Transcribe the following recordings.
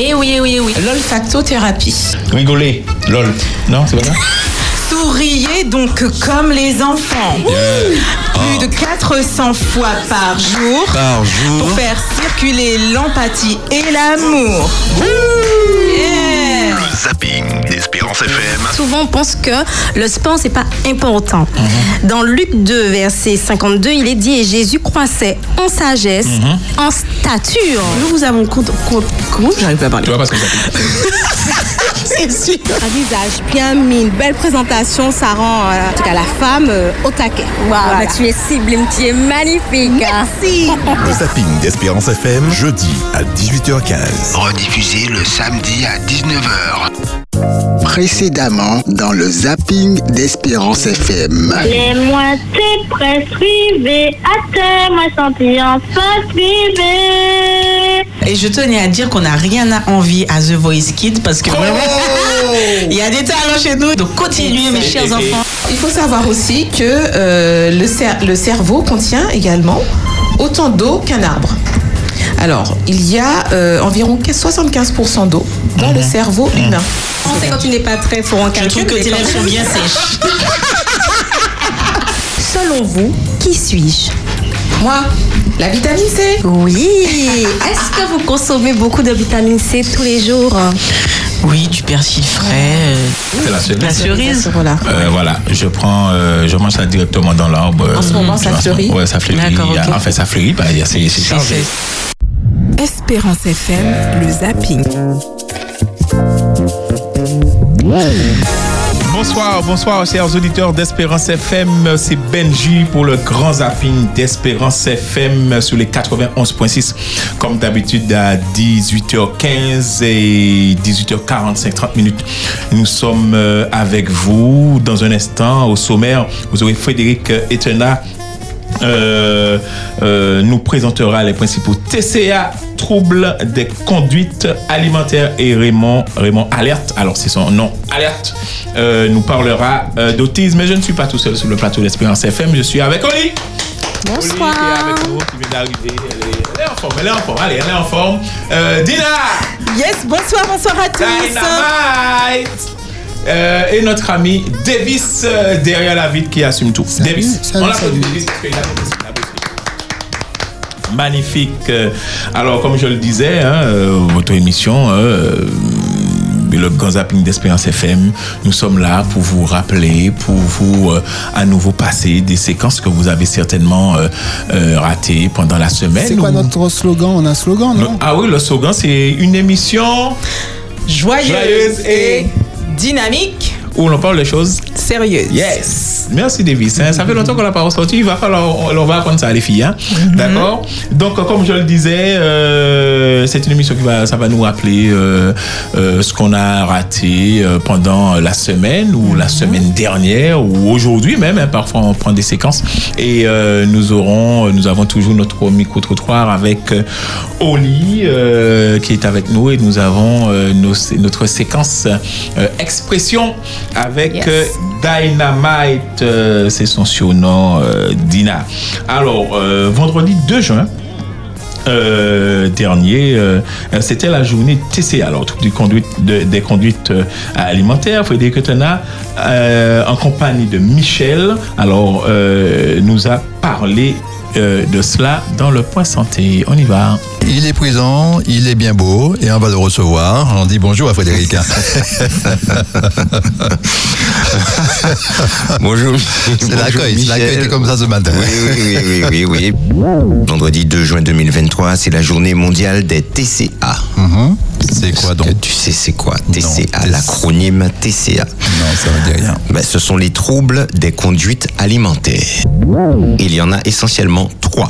Et oui, oui, oui. L'olfactothérapie. Rigoler. Lol. Non, c'est pas ça Souriez donc comme les enfants. Plus de 400 fois par jour. Par jour. Pour faire circuler l'empathie et l'amour. Zapping d'Espérance FM. Souvent, on pense que le sport, c'est pas important. Dans Luc 2, verset 52, il est dit Et Jésus croissait en sagesse, en stature. Nous vous avons compte. compte- Comment j'arrive pas à parler? Tu vois pas ce que C'est sûr. Un visage bien mis, une belle présentation, ça rend euh, en tout cas la femme euh, au taquet. Voilà. Tu es sublime, tu es magnifique. Merci. Le zapping d'Espérance FM, jeudi à 18h15. Rediffusé le samedi à 19h. Précédemment dans le zapping d'Espérance FM. Les moitiés presque privées, à terre, moi senti en face privée. Et je tenais à dire qu'on n'a rien à envie à The Voice Kids parce que vraiment, il y a des talents chez nous. Donc continuez, mes chers enfants. Il faut savoir aussi que euh, le, cer- le cerveau contient également autant d'eau qu'un arbre. Alors, il y a euh, environ 75% d'eau dans le cerveau humain. C'est quand tu n'es pas très fort en Je calcul. trouve que tes lèvres sont bien sèches. Selon vous, qui suis-je? Moi, la vitamine C. Oui. Est-ce que vous consommez beaucoup de vitamine C tous les jours? Oui, du persil frais. euh, C'est la cerise. La cerise. Voilà. Euh, voilà, je prends, euh, je mange ça directement dans l'arbre. En ce moment, ça fleurit Ouais, ça fleurit. D'accord, Il y a- ok. En fait, ça fleurit, bah, il y a- c'est c'est chargé. Espérance FM, le zapping. Bonsoir, bonsoir, chers auditeurs d'Espérance FM. C'est Benji pour le grand zapping d'Espérance FM sur les 91.6. Comme d'habitude, à 18h15 et 18h45, 30 minutes, nous sommes euh, avec vous. Dans un instant, au sommaire, vous aurez Frédéric Etena euh, euh, nous présentera les principaux TCA, troubles des conduites alimentaires et Raymond, Raymond Alerte, alors c'est son nom, Alerte, euh, nous parlera d'autisme. Mais je ne suis pas tout seul sur le plateau d'Espérance FM, je suis avec Oli. Oli qui est avec nous, qui vient d'arriver. Elle est, en forme, elle est en forme, allez, elle est en forme. Dina Yes, bonsoir, bonsoir à tous. Dynamite Euh, et notre ami Davis euh, derrière la vitre qui assume tout. Davis, salut, on l'applaudit salut. Davis parce qu'il a. Magnifique. Euh, Alors, comme je le disais, hein, votre émission, euh, le grand zapping d'Espérance FM, nous sommes là pour vous rappeler, pour vous euh, à nouveau passer des séquences que vous avez certainement euh, euh, ratées pendant la semaine. C'est quoi ou- notre slogan? On a un slogan, Le- non? Ah oui, le slogan, c'est une émission Joyeuse, Joyeuse et et dynamique, où l'on parle de choses sérieuse. Yes. Merci Davis. hein. Ça fait longtemps qu'on l'a pas ressorti. Il va falloir, on, on va apprendre ça les filles. hein. D'accord? Donc comme je le disais, euh, c'est une émission qui va, ça va nous rappeler euh, euh, ce qu'on a raté pendant la semaine ou la semaine dernière ou aujourd'hui même. hein. Parfois on prend des séquences et nous aurons, nous avons toujours notre micro trottoir avec Oli qui est avec nous et nous avons nos- notre séquence expression avec Yes. euh, Dynamite, euh, c'est son surnom, euh, Dina. Alors, vendredi 2 juin, euh, dernier, euh, c'était la journée TCA, alors du conduite, de- des conduites euh, alimentaires. Frédéric Tena, en compagnie de Michel, alors nous a parlé euh, de cela dans le point santé. On y va. Il est présent, il est bien beau et on va le recevoir. On dit bonjour à Frédéric. Bonjour. C'est l'accueil, c'est l'accueil c'est comme ça ce matin. Oui, oui, oui, oui, oui, oui. Vendredi 2 juin 2023, c'est la journée mondiale des TCA. Mhm. C'est quoi que donc Tu sais c'est quoi TCA, TC. l'acronyme TCA. Non, ça ne dit rien. Ben, ce sont les troubles des conduites alimentaires. Il y en a essentiellement trois.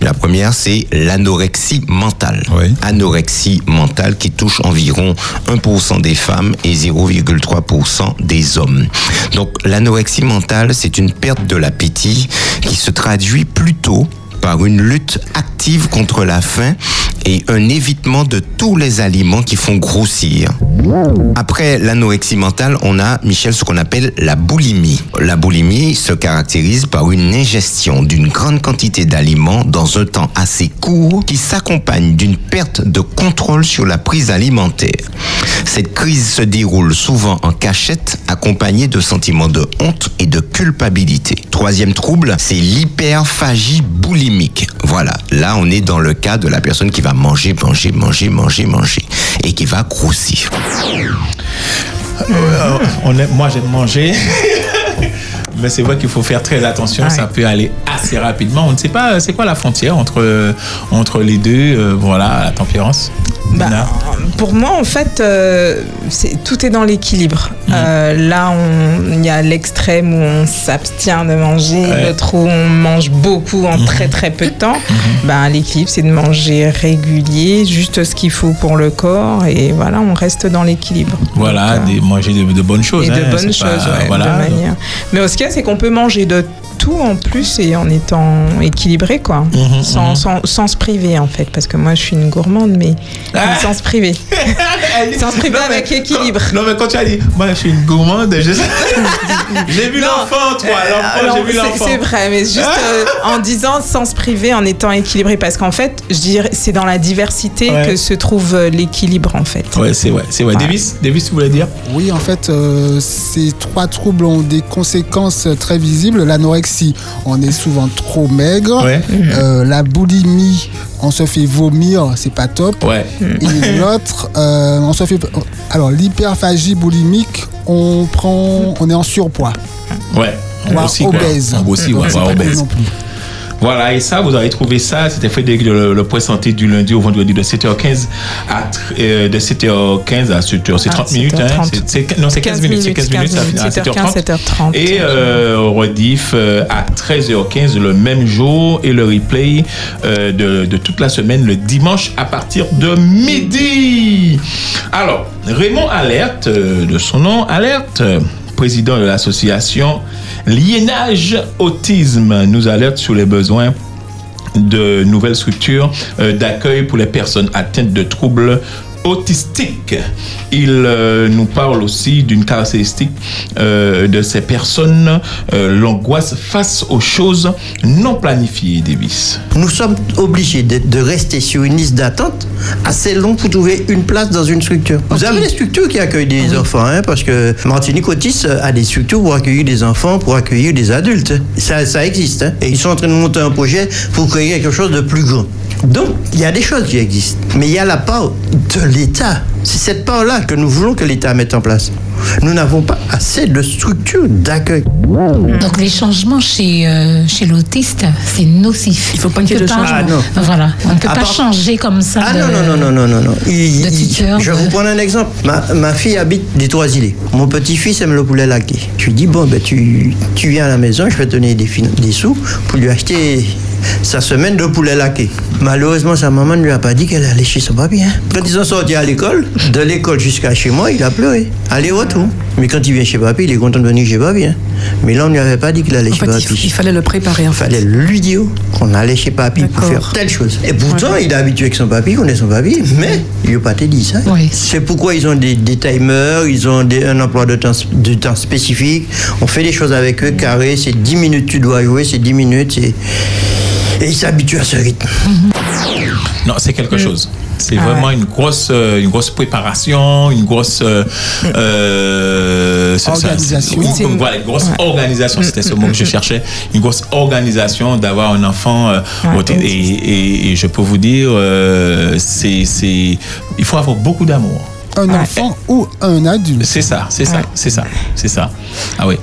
La première, c'est l'anorexie mentale. Oui. Anorexie mentale qui touche environ 1% des femmes et 0,3% des hommes. Donc l'anorexie mentale, c'est une perte de l'appétit qui se traduit plutôt par une lutte active contre la faim et un évitement de tous les aliments qui font grossir. Après l'anorexie mentale, on a, Michel, ce qu'on appelle la boulimie. La boulimie se caractérise par une ingestion d'une grande quantité d'aliments dans un temps assez court qui s'accompagne d'une perte de contrôle sur la prise alimentaire. Cette crise se déroule souvent en cachette, accompagnée de sentiments de honte et de culpabilité. Troisième trouble, c'est l'hyperphagie boulimique. Voilà, là on est dans le cas de la personne qui va manger, manger, manger, manger, manger et qui va grossir. Euh, on est- moi, j'aime manger. Mais c'est vrai qu'il faut faire très attention, ça peut aller assez rapidement. On ne sait pas, euh, c'est quoi la frontière entre, euh, entre les deux, euh, voilà, la tempérance Bah, Pour moi, en fait, euh, tout est dans l'équilibre. Mm. Euh, là, il y a l'extrême où on s'abstient de manger, Ouais. l'autre où on mange beaucoup en Mhm. très très peu de temps. Ben, l'équilibre, c'est de manger régulier, juste ce qu'il faut pour le corps, et voilà, on reste dans l'équilibre. Voilà, des, manger de, de bonnes choses. Et de hein, bonnes c'est pas- choses, ouais, voilà. de manière. Mais ce c'est qu'on peut manger de tout en plus et en étant équilibré, quoi. Mhm, sans, mhm. sans, sans se priver, en fait. Parce que moi, je suis une gourmande, mais, mais sans se priver. sans se priver Non, mais avec équilibre. Non, mais quand tu as dit, moi je suis une gourmande, je- j'ai vu l'enfant, toi, l'enfant, Alors, j'ai vu l'enfant. C'est vrai, mais juste euh, en disant sans se priver, en étant équilibré. Parce qu'en fait, je dirais, c'est dans la diversité Ouais. que se trouve euh, l'équilibre, en fait. Ouais, c'est vrai, c'est vrai. Davis, Davis, tu voulais dire? Oui, en fait, euh, ces trois troubles ont des conséquences très visibles. L'anorexie, on est souvent trop maigre. Ouais. Euh, la boulimie, on se fait vomir, c'est pas top. Ouais. Et l'autre, euh, on se fait. Alors, l'hyperphagie boulimique, on prend, on est en surpoids. Ouais. On Voire grossit, obèse. On grossit, Donc, ouais, obèse. non plus. Voilà, et ça, vous avez trouvé ça, c'était Frédéric, le, le point santé du lundi au vendredi de 7h15 à, tr- euh, de 7h15 à 7h, c'est Ah, 30 minutes, hein, 7h30. non, c'est 15 minutes, c'est 15 minutes, ça finit à 7h15, 7h30. Et euh, rediff euh, à 13h15 le même jour et le replay euh, de, de toute la semaine le dimanche à partir de midi. Alors, Raymond Alerte, de son nom, Alerte, président de l'association Liénage Autisme, nous alerte sur les besoins de nouvelles structures euh, d'accueil pour les personnes atteintes de troubles autistiques. Il euh, nous parle aussi d'une caractéristique euh, de ces personnes, euh, l'angoisse face aux choses non planifiées, Davis. Nous sommes obligés de, de rester sur une liste d'attente assez longue pour trouver une place dans une structure. Vous avez des structures qui accueillent des enfants, hein, parce que Martinique Autis a des structures pour accueillir des enfants, pour accueillir des adultes. Ça, ça existe. hein. Et ils sont en train de monter un projet pour créer quelque chose de plus grand. Donc, il y a des choses qui existent. Mais il y a la part de l'État. C'est cette part-là que nous voulons que l'État mette en place. Nous n'avons pas assez de structures d'accueil. Donc les changements chez, euh, chez l'autiste, c'est nocif. Il faut pas qu'il y ait de changement. Ah, non. Voilà, on ne peut À pas part- changer comme ça. Ah de- non, non, non, non, non, non, non. Il- de il- tuteur, je vais de- vous prendre un exemple. Ma, ma fille habite des Trois-Îlets. Mon petit-fils aime le poulet laqué. Je lui dis, bon, ben, tu, tu viens à la maison, je vais te donner des, fin- des sous pour lui acheter sa semaine de poulet laqué. Malheureusement, sa maman ne lui a pas dit qu'elle allait chez son papy. hein. Quand ils sont sortis à l'école, de l'école jusqu'à chez moi, il a pleuré. Aller-retour. Mais quand il vient chez papy, il est content de venir chez papy. hein. Mais là, on ne lui avait pas dit qu'il allait chez papy. Il fallait le préparer en Il fallait lui dire qu'on allait chez papy pour faire telle chose. Et pourtant, il est habitué avec son papy, il connaît son papy, mais il n'a pas dit ça. C'est pourquoi ils ont des, des timers, ils ont des- un emploi de temps, de temps spécifique. On fait des choses avec eux, carré, c'est 10 minutes tu dois jouer, c'est 10 minutes. c'est- Et ils s'habituent à ce rythme. Non, c'est quelque chose. C'est Ah vraiment une grosse, euh, une grosse préparation, une grosse euh, euh, c'est- c'est- Organisation. oui, C'est une- voilà, une grosse Ouais. organisation. C'était ce mot que je cherchais. Une grosse organisation d'avoir un enfant. euh, Ouais, et, et- et je peux vous dire, euh, c'est, c'est, il faut avoir beaucoup d'amour. Un enfant ou un adulte. C'est ça, c'est ça, c'est ça, c'est ça. Ah oui.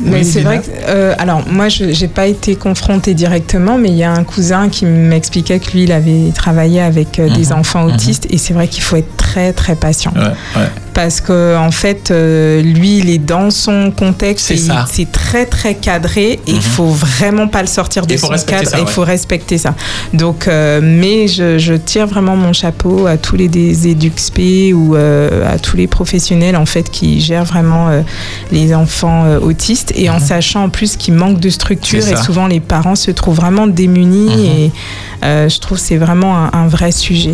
Mais Oui, c'est vrai que, euh, alors moi, je n'ai pas été confrontée directement, mais il y a un cousin qui m'expliquait que lui, il avait travaillé avec euh, des Mhm, enfants mhm. autistes, et c'est vrai qu'il faut être très, très patient. Ouais, ouais. parce que en fait, euh, lui, il est dans son contexte C'est très très cadré et il faut vraiment pas le sortir de son cadre. ça, et Il ouais. faut respecter ça. Donc, euh, mais je, je tire vraiment mon chapeau à tous les des EduxP ou euh, à tous les professionnels en fait qui gèrent vraiment les enfants autistes et en sachant en plus qu'il manque de structure Mhm. Et. Mhm. souvent les parents se trouvent vraiment démunis et euh, je trouve que c'est vraiment un, un vrai sujet.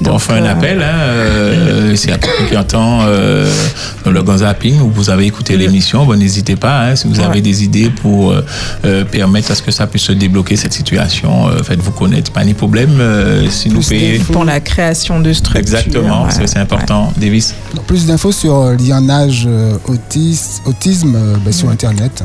Bon, on fait un euh, appel. Hein, euh, y a quelqu'un qui entend euh, le Gonzapping ou vous avez écouté l'émission, bon, n'hésitez pas. hein, si vous avez Ouais. des idées pour euh, euh, permettre à ce que ça puisse se débloquer cette situation, euh, faites-vous connaître. Pas ni problème. euh, si nous payez. pour la création de structures. Exactement, ouais. c'est c'est important. Davis. Donc, plus d'infos sur euh, l'IANAGE euh, autis- autisme euh, ben, sur Internet.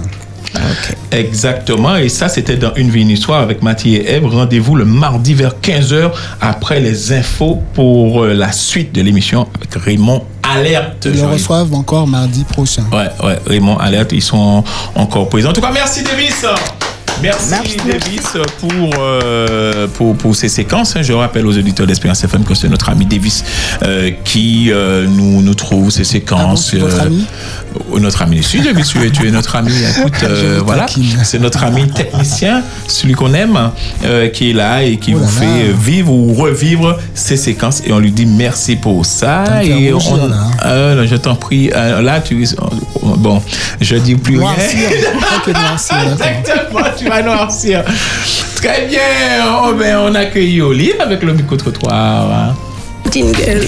Exactement. Et ça, c'était dans Une vie, une histoire avec Mathieu et Eve. Rendez-vous le mardi vers 15h après les infos pour euh, la suite de l'émission avec Raymond Alerte. Ils le reçoivent encore mardi prochain. Ouais, ouais, Raymond Alerte, ils sont encore présents. En tout cas, merci Davis. Merci, Davis pour, euh, pour, pour ces séquences. hein. Je rappelle aux auditeurs d'Espérance FM que c'est notre ami Davis euh, qui euh, nous, nous trouve ces séquences. votre euh, ami notre ami. Si, Davis, tu es, tu es notre ami. Écoute, voilà, c'est notre ami technicien, celui qu'on aime, qui est là et qui Oh là vous là. fait vivre ou revivre ces séquences. Et on lui dit merci pour ça. Et on- là. Euh, non, je t'en prie. Là, tu. Bon, je dis plus rien. Noircir. Ok, noircir. Exactement, tu vas noircir. Très bien. Oh, ben, on accueille Olive avec le micro-trottoir. hein. Jingle.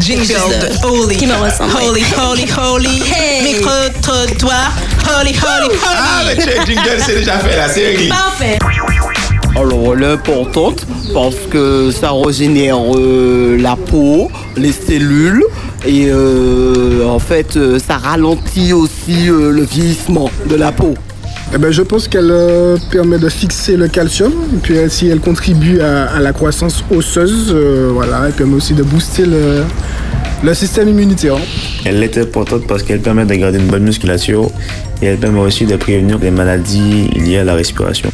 Jingle de Holy. Qui me ressemble. Holy, holy, holy. Hey. Micro-trottoir. Holy, holy, Ah, mais holy. tu es jingle, c'est déjà fait la série. Parfait. Alors, elle est importante parce que ça régénère euh, la peau, les cellules et euh, en fait, euh, ça ralentit aussi euh, le vieillissement de la peau. Eh ben, je pense qu'elle euh, permet de fixer le calcium, et puis elle, si elle contribue à, à la croissance osseuse, euh, voilà, elle permet aussi de booster le, le système immunitaire. Elle est importante parce qu'elle permet de garder une bonne musculation et elle permet aussi de prévenir des maladies liées à la respiration.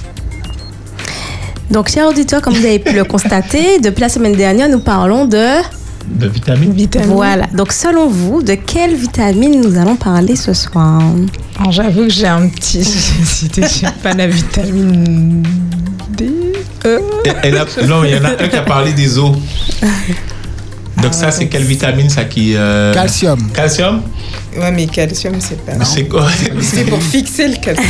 Donc, chers auditeurs, comme vous avez pu le constater, depuis la semaine dernière, nous parlons de... De vitamines. Voilà. Donc, selon vous, de quelle vitamine nous allons parler ce soir? Alors, j'avoue que j'ai un petit. J'ai pas la vitamine D. E. Elle a- non, il y en a un qui a parlé des os. Donc ça, c'est quelle vitamine ça qui... euh, Calcium. Calcium? Ouais, mais calcium, c'est pas. C'est quoi C'est pour fixer le calcium.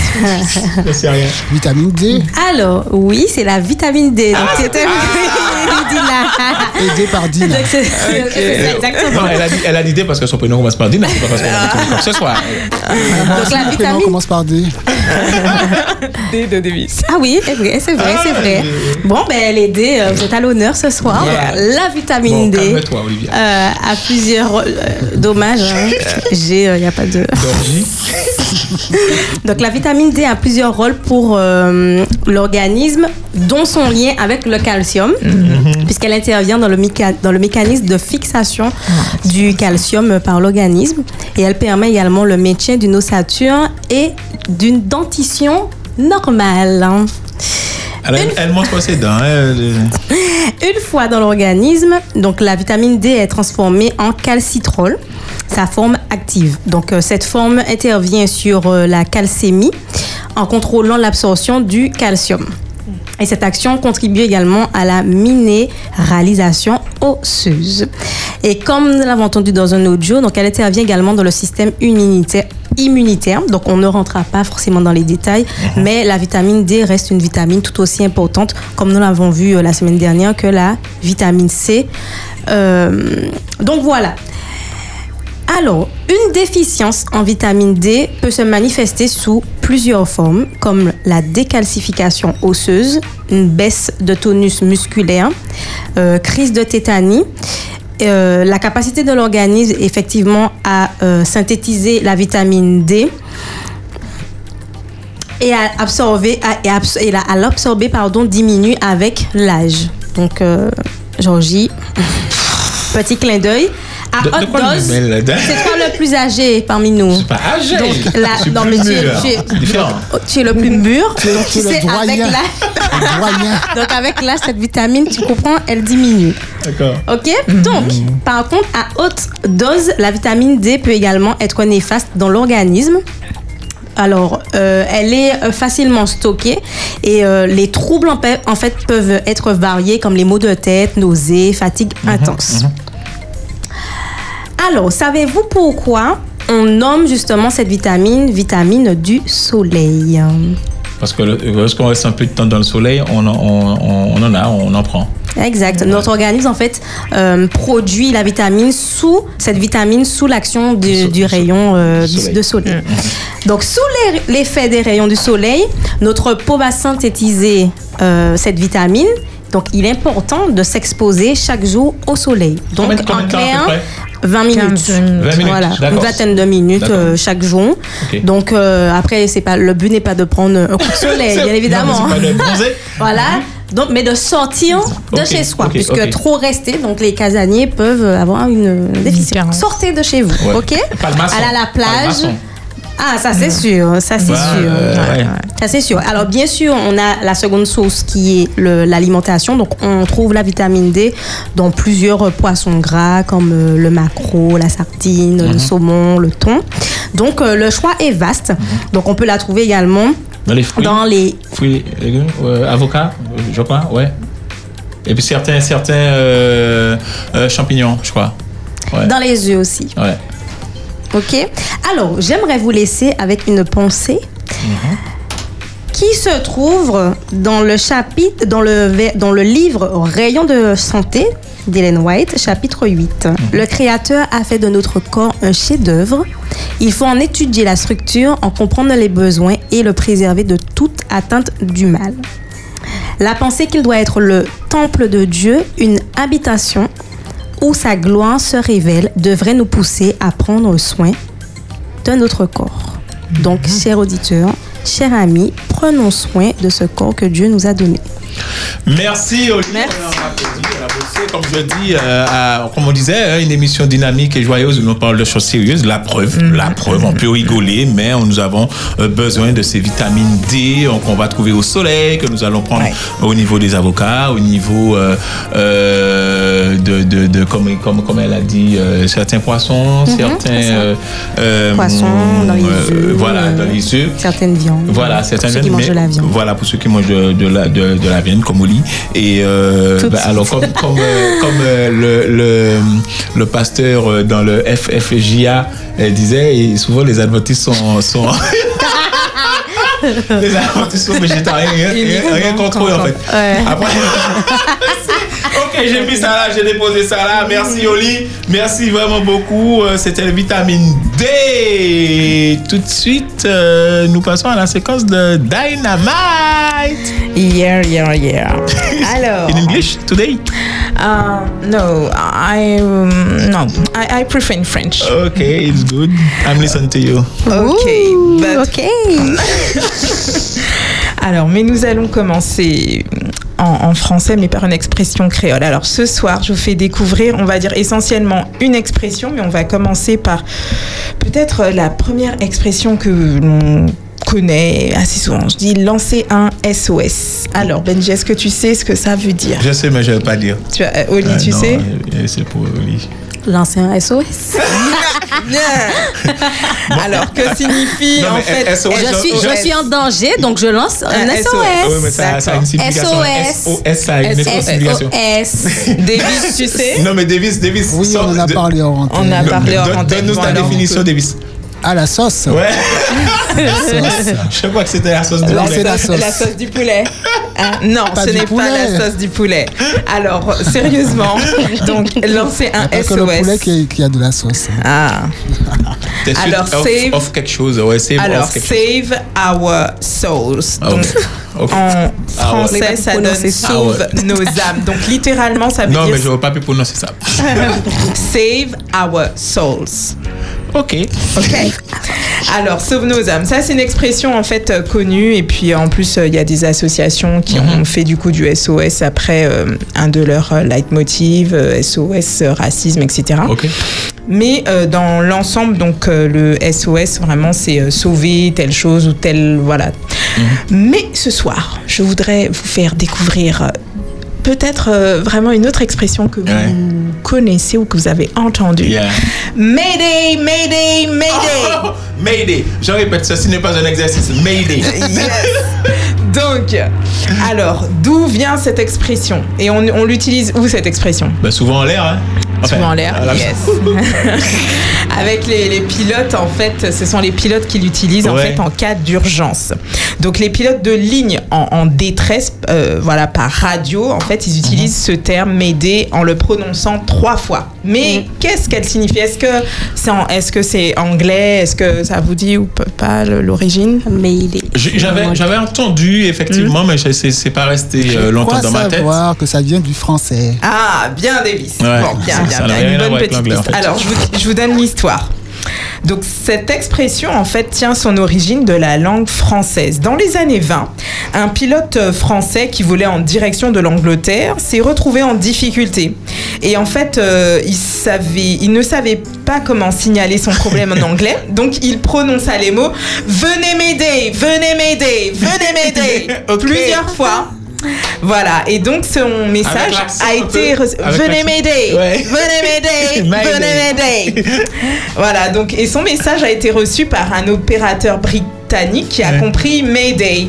Je sais rien. Vitamine D, Alors, oui, c'est la vitamine D. Donc, c'était... Il dit là. aidé par Dina. Donc, c'est- c'est ça, exactement. Non, elle a dit, elle a dit D parce que son prénom commence par D, mais c'est pas parce qu'elle a dit que ce soit. Donc, la Le prénom vitamine commence par D. D de Davis. Ah oui, c'est vrai, c'est vrai, c'est vrai. Bon, ben les D, euh, vous êtes à l'honneur ce soir. Yeah. La vitamine Bon, D calme-toi, Olivia. euh, a plusieurs... euh, dommage, hein. J'ai, il n'y a pas de... Donc la vitamine D a plusieurs rôles pour euh, l'organisme, dont son lien avec le calcium, puisqu'elle intervient dans le, méca- dans le mécanisme de fixation du calcium par l'organisme. Et elle permet également le maintien d'une ossature et d'une dentition normale. Elle, elle montre ses dents. hein, elle- Une fois dans l'organisme, donc la vitamine D est transformée en calcitrol, sa forme active. Donc euh, cette forme intervient sur euh, la calcémie en contrôlant l'absorption du calcium. Et cette action contribue également à la minéralisation osseuse. Et comme nous l'avons entendu dans un audio, donc elle intervient également dans le système immunitaire immunitaire. Donc, on ne rentrera pas forcément dans les détails, mais la vitamine D reste une vitamine tout aussi importante, comme nous l'avons vu euh, la semaine dernière, que la vitamine C. Euh, donc, voilà. Alors, une déficience en vitamine D peut se manifester sous plusieurs formes, comme la décalcification osseuse, une baisse de tonus musculaire, euh, crise de tétanie, euh, la capacité de l'organisme effectivement à euh, synthétiser la vitamine D et à et à l'absorber pardon diminue avec l'âge. Donc Georgie, petit clin d'œil. À De- haute dose, c'est toi le plus âgé parmi nous. Pas âgé. Donc, la- Je suis non, plus mais tu es, mûr. tu es- C'est différent. tu es le plus mûr. Tu sais, avec l'âge, donc avec l'âge, cette vitamine, tu comprends, elle diminue. D'accord. Ok? Donc, par contre, à haute dose, la vitamine D peut également être néfaste dans l'organisme. Alors, euh, elle est euh, facilement stockée et euh, les troubles en, fait peuvent être variés comme les maux de tête, nausées, fatigue intense. Alors, savez-vous pourquoi on nomme justement cette vitamine vitamine du soleil? Parce que lorsqu'on reste un peu de temps dans le soleil, on, en- on, on- on en a, on en prend. Exact. Notre organisme, en fait, euh, produit la vitamine sous, cette vitamine sous l'action du, du rayon euh, du- de soleil. Donc, sous l'effet des rayons du soleil, notre peau va synthétiser euh, cette vitamine. Donc, il est important de s'exposer chaque jour au soleil. Donc, Combien- combien en clair, 20 minutes. 20 minutes, Voilà, une vingtaine de minutes euh, chaque jour. Donc, euh, après, c'est pas, le but n'est pas de prendre un coup de soleil, bien évidemment. non, voilà. Donc, mais de sortir de chez soi, puisque trop rester, donc les casaniers peuvent avoir une déficience. Sortez de chez vous, Ouais. ok. Allez à la plage. Ah, ça c'est sûr, ça c'est sûr. euh, ouais. Ça c'est sûr. Alors bien sûr, on a la seconde source qui est l'alimentation. Donc on trouve la vitamine D dans plusieurs poissons gras comme euh, le maquereau, la sardine, Mhm. le saumon, le thon. Donc euh, le choix est vaste. Donc on peut la trouver également Dans les fruits. dans les Fruits, légumes, euh, avocats, je crois, ouais. Et puis certains, certains champignons, je crois. Ouais. dans les œufs aussi. Ouais. Ok. Alors, j'aimerais vous laisser avec une pensée qui se trouve dans le chapitre, dans le, ve- dans le livre Rayon de santé d'Hélène White, chapitre 8. Le Créateur a fait de notre corps un chef-d'œuvre. Il faut en étudier la structure, en comprendre les besoins et le préserver de toute atteinte du mal. La pensée qu'il doit être le temple de Dieu, une habitation où sa gloire se révèle, devrait nous pousser à prendre soin de notre corps. Donc, chers auditeurs, chers amis, prenons soin de ce corps que Dieu nous a donné. Merci Olivier. Merci. Applaudit. Comme je dis, euh, à- comme on disait, hein, une émission dynamique et joyeuse où on parle de choses sérieuses. La preuve, la preuve, on peut rigoler, mais nous avons euh, besoin de ces vitamines D qu'on va trouver au soleil, que nous allons prendre au niveau des avocats, au niveau euh, euh, de, de, de- comme, comme, comme elle a dit, certains poissons, Mhm, certains c'est Poissons, dans les œufs, Voilà, dans les œufs. Certaines viandes. Voilà, certaines Ceux qui viandes, mangent de la viande. Voilà, pour ceux qui mangent de, de la, de, de la viande, comme Oli. Et euh, Tout de bah, alors, comme, comme, euh, comme euh, le, le, le pasteur euh, dans le FFJA disait, et souvent les adventistes sont. sont les adventistes sont végétariens, rien, rien, rien contre eux en fait. Après. Ok, j'ai mis ça là, j'ai déposé ça là. Merci Oli, merci vraiment beaucoup. C'était le vitamine D. Tout de suite, euh, nous passons à la séquence de Dynamite. Yeah, yeah, yeah. Alors. In English today? Uh, no, I um, no, I, I prefer in French. Okay, it's good. I'm listening to you. Okay, but ok. Alors, mais nous allons commencer en, en français, mais par une expression créole. Alors, ce soir, je vous fais découvrir, on va dire essentiellement une expression, mais on va commencer par peut-être la première expression que l'on connaît assez souvent. Je dis lancer un SOS. Alors, Benji, est-ce que tu sais ce que ça veut dire? Je sais, mais je ne vais pas dire. tu as, euh, Oli, Ah, tu non, sais euh, C'est pour Oli. Lancer un SOS. Alors, que signifie Non, en fait SOS, je, suis, je suis en danger, donc je lance un, Un SOS. Oui, mais ça, ça a une signification. SOS. SOS, ça a une signification. SOS. Davis, tu sais? Non, mais Davis, Davis. Oui, on en a parlé en On a parlé Donne- antenne. Donne-nous ta définition, Davis. À la sauce. Ouais. sauce. Je crois que c'était la sauce Alors, poulet. c'est la sauce. La sauce du poulet. Hein, non, Pas ce du n'est pas la sauce du poulet. Alors, sérieusement, donc lancer un Pas que le poulet SOS. qui, qui a de la sauce. Ah. T'es sûr Alors, of, save- of quelque chose? Ouais, save Alors, of quelque chose. save our souls. Ah, Donc, en Ah, ouais. français, ça donne sauve Ah, ouais. nos âmes. Donc, littéralement, ça veut Non, mais dire je ne vais pas pu prononcer ça. save our souls. Ok. Ok. Alors, sauve nos âmes. Ça, c'est une expression en fait euh, connue. Et puis, en plus, euh, il y a des associations qui Mhm. ont fait du coup du SOS après euh, un de leurs euh, leitmotiv, euh, SOS, euh, racisme, etc. Ok. Mais euh, dans l'ensemble, donc euh, le SOS, vraiment, c'est euh, sauver telle chose ou telle. Voilà. Mais ce soir, je voudrais vous faire découvrir. Peut-être euh, vraiment une autre expression que vous Ouais. connaissez ou que vous avez entendue. Yeah. Mayday, Mayday, Mayday. Oh, Mayday. Je répète, ceci n'est pas un exercice. Mayday. Donc, alors, d'où vient cette expression? Et on, on l'utilise où cette expression? Bah, souvent en l'air, hein. Enfin, Souvent en l'air, la- yes. Avec les, les pilotes, en fait, ce sont les pilotes qui l'utilisent en fait en cas d'urgence. Donc les pilotes de ligne en, en détresse, euh, voilà, par radio, en fait, ils utilisent ce terme Mayday en le prononçant trois fois. Mais qu'est-ce qu'elle signifie? Est-ce que c'est anglais? Est-ce que ça vous dit ou pas l'origine? J'avais, j'avais entendu, effectivement, mais je- c'est, c'est pas resté euh, longtemps dans ma tête. savoir que ça vient du français Ah, bien Davis. Ouais, bon, bien, bien, Une bonne petite l'anglais, en piste. fait. Alors, je vous, je vous donne l'histoire. Donc, cette expression, en fait, tient son origine de la langue française. Dans les années 20, un pilote français qui volait en direction de l'Angleterre s'est retrouvé en difficulté. Et en fait, euh, il, savait, il ne savait pas comment signaler son problème en anglais. Donc, il prononça les mots « Venez m'aider, venez m'aider, venez m'aider plusieurs fois. Voilà, et donc son message a été reçu. Venez m'aider, Ouais. venez m'aider, Mayday. venez m'aider. voilà, donc et son message a été reçu par un opérateur britannique qui a Ouais. compris Mayday.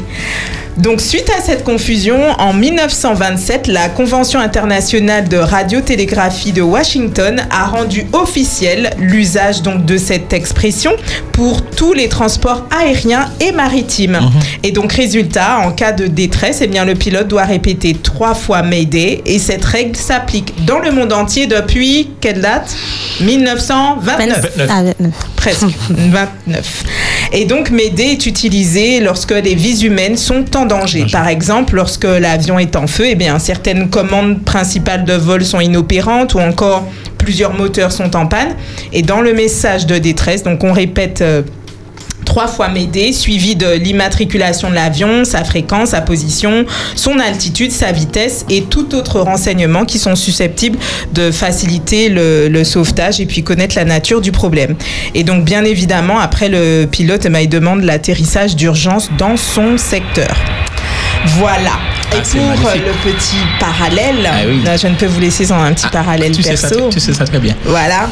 Donc, suite à cette confusion, en 1927, la Convention internationale de radiotélégraphie de Washington a rendu officiel l'usage donc de cette expression pour tous les transports aériens et maritimes. Et donc, résultat, en cas de détresse, eh bien, le pilote doit répéter trois fois Mayday et cette règle s'applique dans le monde entier depuis quelle date? 1929 Ah, 29. presque 29. Et donc Mayday est utilisé lorsque les vies humaines sont en danger. Par exemple, lorsque l'avion est en feu, eh bien certaines commandes principales de vol sont inopérantes ou encore plusieurs moteurs sont en panne. Et dans le message de détresse, donc on répète euh, trois fois Mayday, suivi de l'immatriculation de l'avion, sa fréquence, sa position, son altitude, sa vitesse et tout autre renseignement qui sont susceptibles de faciliter le, le sauvetage et puis connaître la nature du problème. Et donc, bien évidemment, après le pilote, eh ben, il demande l'atterrissage d'urgence dans son secteur. Voilà. Et Ah, c'est pour le petit parallèle, Ah oui. je ne peux vous laisser sans un petit parallèle Tu sais, ça, perso. tu sais ça très bien. Voilà.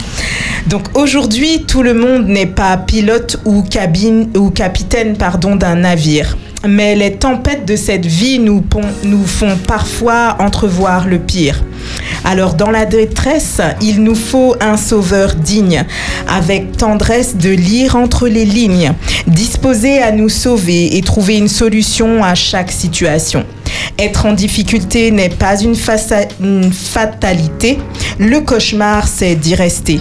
Donc aujourd'hui, tout le monde n'est pas pilote ou cabine ou capitaine pardon d'un navire. Mais les tempêtes de cette vie nous font parfois entrevoir le pire. Alors dans la détresse, il nous faut un sauveur digne, avec tendresse de lire entre les lignes, disposé à nous sauver et trouver une solution à chaque situation. Être en difficulté n'est pas une, faça- une fatalité, le cauchemar c'est d'y rester.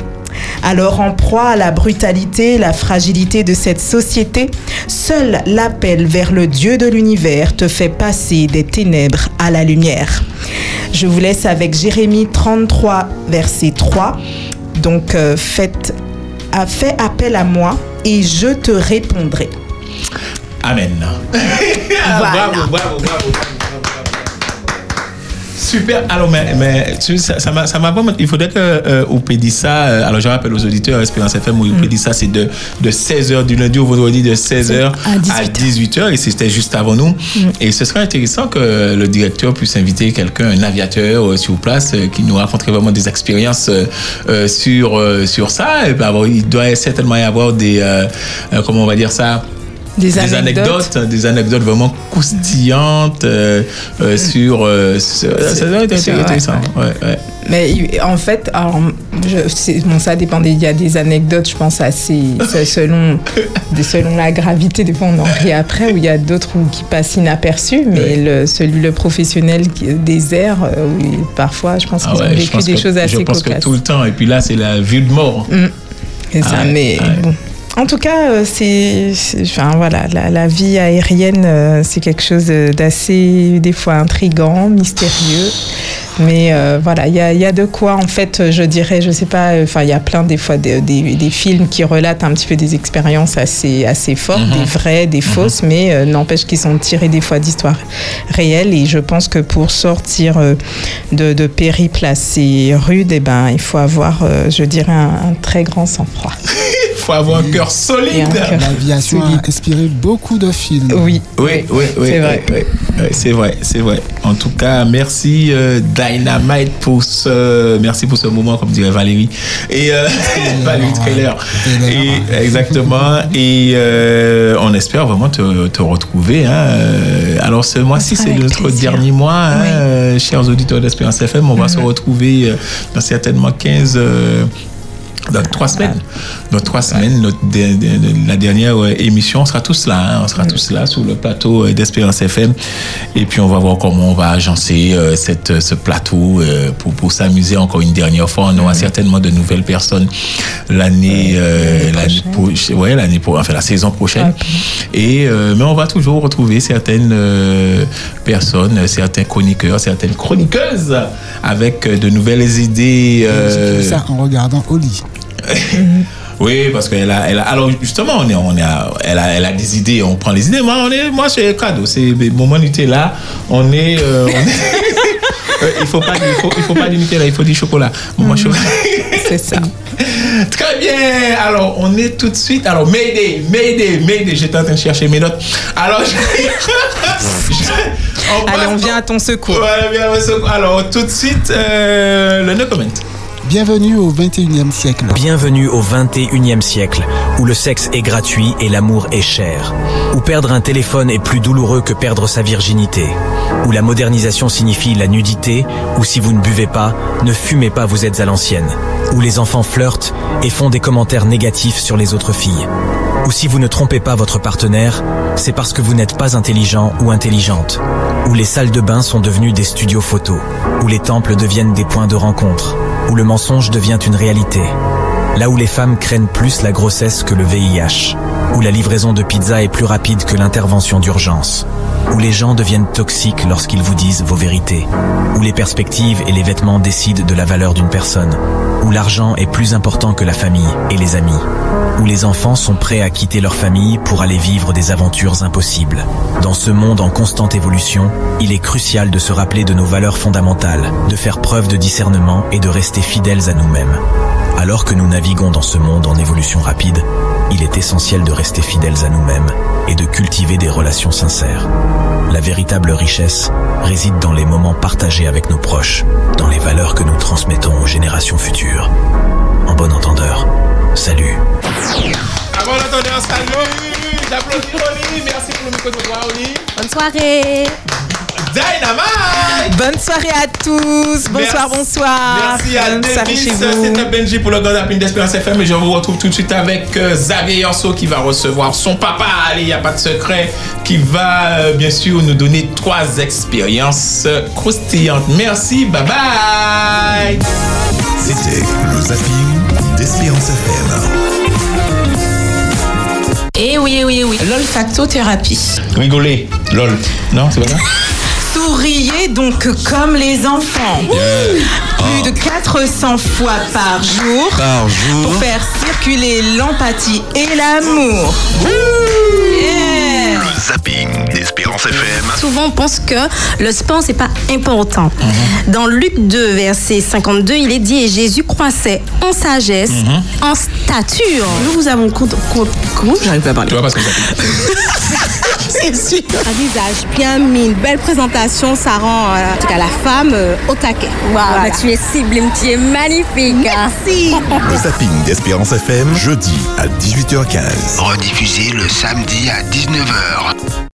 Alors en proie à la brutalité, la fragilité de cette société, seul l'appel vers le Dieu de l'univers te fait passer des ténèbres à la lumière. Je vous laisse avec Jérémie 33, verset 3. Donc euh, faites, a- fais appel à moi et je te répondrai. Amen. Voilà. Bravo, bravo, bravo, bravo, bravo. Super. Alors, mais, mais tu ça, ça m'a, ça m'a vraiment. Il faudrait que euh, Oupé dise ça. euh, alors, je rappelle aux auditeurs Espérance FM où Oupé dit ça, c'est de, de 16h du lundi au vendredi, de 16h à 18h. et c'était juste avant nous. Et ce serait intéressant que le directeur puisse inviter quelqu'un, un aviateur euh, sur place, euh, qui nous raconterait vraiment des expériences euh, sur, sur ça. Et il doit certainement y avoir des. comment on va dire ça Des anecdotes. des anecdotes vraiment croustillantes euh, euh, sur, euh, sur- ça doit être intéressant. Ouais, ouais. Mais il- en fait, alors, je, bon, ça dépend. des- Il y a des anecdotes, je pense, assez selon, des- selon la gravité. Des fois, on en rit après, ou il y a d'autres qui passent inaperçus. Mais le, celui, le professionnel des airs, euh, oui, parfois, je pense Ah qu'ils ouais, ont vécu des que- choses assez Je pense que cocasses. tout le temps. Et puis là, c'est la vue de mort. Mm. C'est Ah ça, ouais, mais ouais. bon. En tout cas, euh, c'est, enfin voilà, la, la vie aérienne, euh, c'est quelque chose de- d'assez des fois intrigant, mystérieux. Mais euh, voilà, il y y a de quoi, en fait, je dirais, je sais pas, euh, enfin, il y a plein des fois des, des- des films qui relatent un petit peu des expériences assez, assez fortes, Mhm. des vraies, des fausses, mais euh, n'empêche qu'ils sont tirés des fois d'histoires réelles. Et je pense que pour sortir euh, de, de périples assez rudes, eh ben, il faut avoir, euh, je dirais, un, un très grand sang-froid. Il faut avoir un cœur solide. L'aviation a inspiré beaucoup de films. Oui. Oui, oui, oui. C'est vrai. oui, oui, oui, c'est vrai, c'est vrai. En tout cas, merci euh, Dynamite pour ce, merci pour ce moment, comme dirait Valérie et euh, Valérie Trailer. Et exactement. Et euh, on espère vraiment te, te retrouver. hein. Euh, Alors ce mois-ci, c'est notre plaisir. dernier mois, hein, chers auditeurs d'Espérance FM. On va se retrouver euh, dans certainement 15 euh, dans trois semaines. Dans trois semaines, notre de- de- de- la dernière euh, émission, on sera tous là. hein. on sera tous là sur le plateau euh, d'Espérance FM. Et puis, on va voir comment on va agencer euh, cette, ce plateau euh, pour, pour s'amuser encore une dernière fois. On aura certainement de nouvelles personnes l'année euh, l'année pro- ouais, l'année pro- enfin la saison prochaine. Et euh, mais on va toujours retrouver certaines euh, personnes, certains chroniqueurs, certaines chroniqueuses avec de nouvelles idées. Euh, ça en regardant Oli. Oui, parce qu'elle a, elle a, alors justement, on est, on est, à- elle a, elle a des idées, on prend les idées. Moi, on est, moi, c'est cadeau. C'est mon moment là. On est, euh, on est- Euh, il faut pas, il faut, il faut pas limiter là. Il faut du chocolat. Moment chocolat. C'est ça. Très bien. Alors, on est tout de suite. Alors, Mayday, Mayday, Mayday. J'étais en train de chercher mes notes. Alors, je- on Allez, on vient à ton secours. Alors, tout de suite, euh, le no comment. Bienvenue au 21e siècle. Bienvenue au 21e siècle, où le sexe est gratuit et l'amour est cher. Où perdre un téléphone est plus douloureux que perdre sa virginité. Où la modernisation signifie la nudité, ou si vous ne buvez pas, ne fumez pas, vous êtes à l'ancienne. Où les enfants flirtent et font des commentaires négatifs sur les autres filles. Ou si vous ne trompez pas votre partenaire, c'est parce que vous n'êtes pas intelligent ou intelligente. Où les salles de bain sont devenues des studios photos. Où les temples deviennent des points de rencontre. Où le mensonge devient une réalité. Là où les femmes craignent plus la grossesse que le VIH. Où la livraison de pizza est plus rapide que l'intervention d'urgence. Où les gens deviennent toxiques lorsqu'ils vous disent vos vérités. Où les perspectives et les vêtements décident de la valeur d'une personne. Où l'argent est plus important que la famille et les amis. Où les enfants sont prêts à quitter leur famille pour aller vivre des aventures impossibles. Dans ce monde en constante évolution, il est crucial de se rappeler de nos valeurs fondamentales, de faire preuve de discernement et de rester fidèles à nous-mêmes. Alors que nous naviguons dans ce monde en évolution rapide, il est essentiel de rester fidèles à nous-mêmes et de cultiver des relations sincères. La véritable richesse réside dans les moments partagés avec nos proches, dans les valeurs que nous transmettons aux générations futures. En bon entendeur, salut. Avant d'entendre un salut, j'applaudis Oli. Merci pour le micro de Oli. Bonne soirée. Dynamite. Bonne soirée à tous. Bonsoir, Merci. bonsoir. Merci à vous. c'était Benji pour le God Happy d'Espérance FM et je vous retrouve tout de suite avec euh, Xavier Yorso qui va recevoir son papa, allez, il n'y a pas de secret, qui va euh, bien sûr nous donner trois expériences euh, croustillantes. Merci, bye bye C'était le zapping d'Espérance FM. Eh oui, eh oui, eh oui. L'olfactothérapie. Rigoler, lol. Non, c'est pas ça? Souriez donc comme les enfants. Plus de 400 fois par jour. Par jour. Pour faire circuler l'empathie et l'amour. Yeah. Le zapping d'Espérance FM. Souvent, on pense que le sport, c'est pas important. Dans Luc 2, verset 52, il est dit Et Jésus croissait en sagesse, en stature. Nous vous avons compte. compte- Comment j'arrive pas à parler? Tu vois parce que C'est sûr. Un visage bien mis, une belle présentation, ça rend euh, en tout cas la femme euh, au taquet. Voilà. tu es sublime, tu es magnifique. Merci. Le zapping d'Espérance FM, jeudi à 18h15. Rediffusé le samedi à 19h.